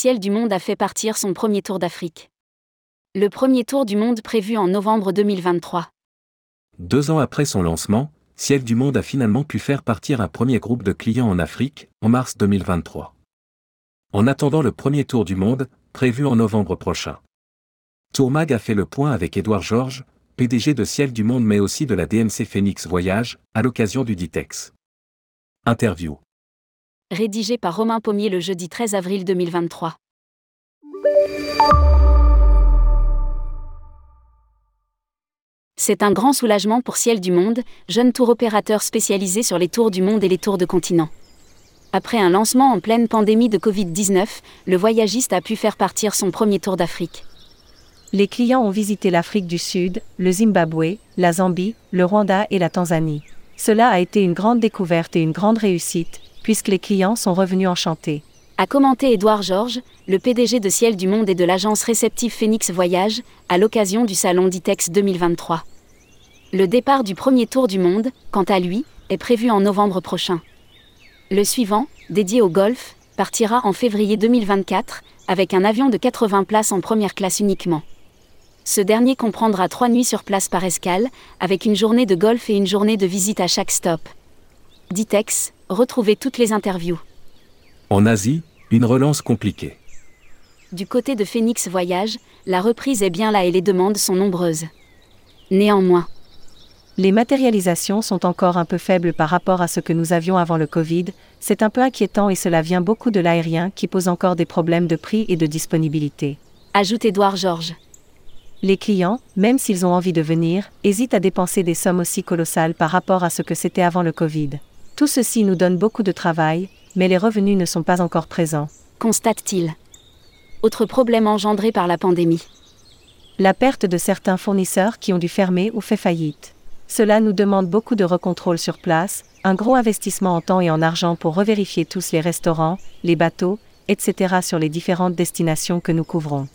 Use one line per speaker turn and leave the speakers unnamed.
Ciel du Monde a fait partir son premier tour d'Afrique. Le premier tour du monde prévu en novembre 2023.
Deux ans après son lancement, Ciel du Monde a finalement pu faire partir un premier groupe de clients en Afrique, en mars 2023. En attendant le premier tour du monde, prévu en novembre prochain. Tourmag a fait le point avec Édouard Georges, PDG de Ciel du Monde mais aussi de la DMC Phoenix Voyage, à l'occasion du Ditex. Interview.
Rédigé par Romain Pommier le jeudi 13 avril 2023. C'est un grand soulagement pour Ciel du Monde, jeune tour opérateur spécialisé sur les tours du monde et les tours de continent. Après un lancement en pleine pandémie de Covid-19, le voyagiste a pu faire partir son premier tour d'Afrique.
Les clients ont visité l'Afrique du Sud, le Zimbabwe, la Zambie, le Rwanda et la Tanzanie. Cela a été une grande découverte et une grande réussite, puisque les clients sont revenus enchantés.
A commenté Édouard Georges, le PDG de Ciel du Monde et de l'agence réceptive Phoenix Voyage, à l'occasion du salon Ditex 2023. Le départ du premier tour du monde, quant à lui, est prévu en novembre prochain. Le suivant, dédié au golf, partira en février 2024, avec un avion de 80 places en première classe uniquement. Ce dernier comprendra trois nuits sur place par escale, avec une journée de golf et une journée de visite à chaque stop. Ditex, retrouvez toutes les interviews.
En Asie, une relance compliquée.
Du côté de Phoenix Voyage, la reprise est bien là et les demandes sont nombreuses. Néanmoins,
les matérialisations sont encore un peu faibles par rapport à ce que nous avions avant le Covid, c'est un peu inquiétant et cela vient beaucoup de l'aérien qui pose encore des problèmes de prix et de disponibilité.
Ajoute Édouard Georges.
Les clients, même s'ils ont envie de venir, hésitent à dépenser des sommes aussi colossales par rapport à ce que c'était avant le Covid. Tout ceci nous donne beaucoup de travail, mais les revenus ne sont pas encore présents.
Constate-t-il. Autre problème engendré par la pandémie.
La perte de certains fournisseurs qui ont dû fermer ou fait faillite. Cela nous demande beaucoup de recontrôle sur place, un gros investissement en temps et en argent pour revérifier tous les restaurants, les bateaux, etc. sur les différentes destinations que nous couvrons.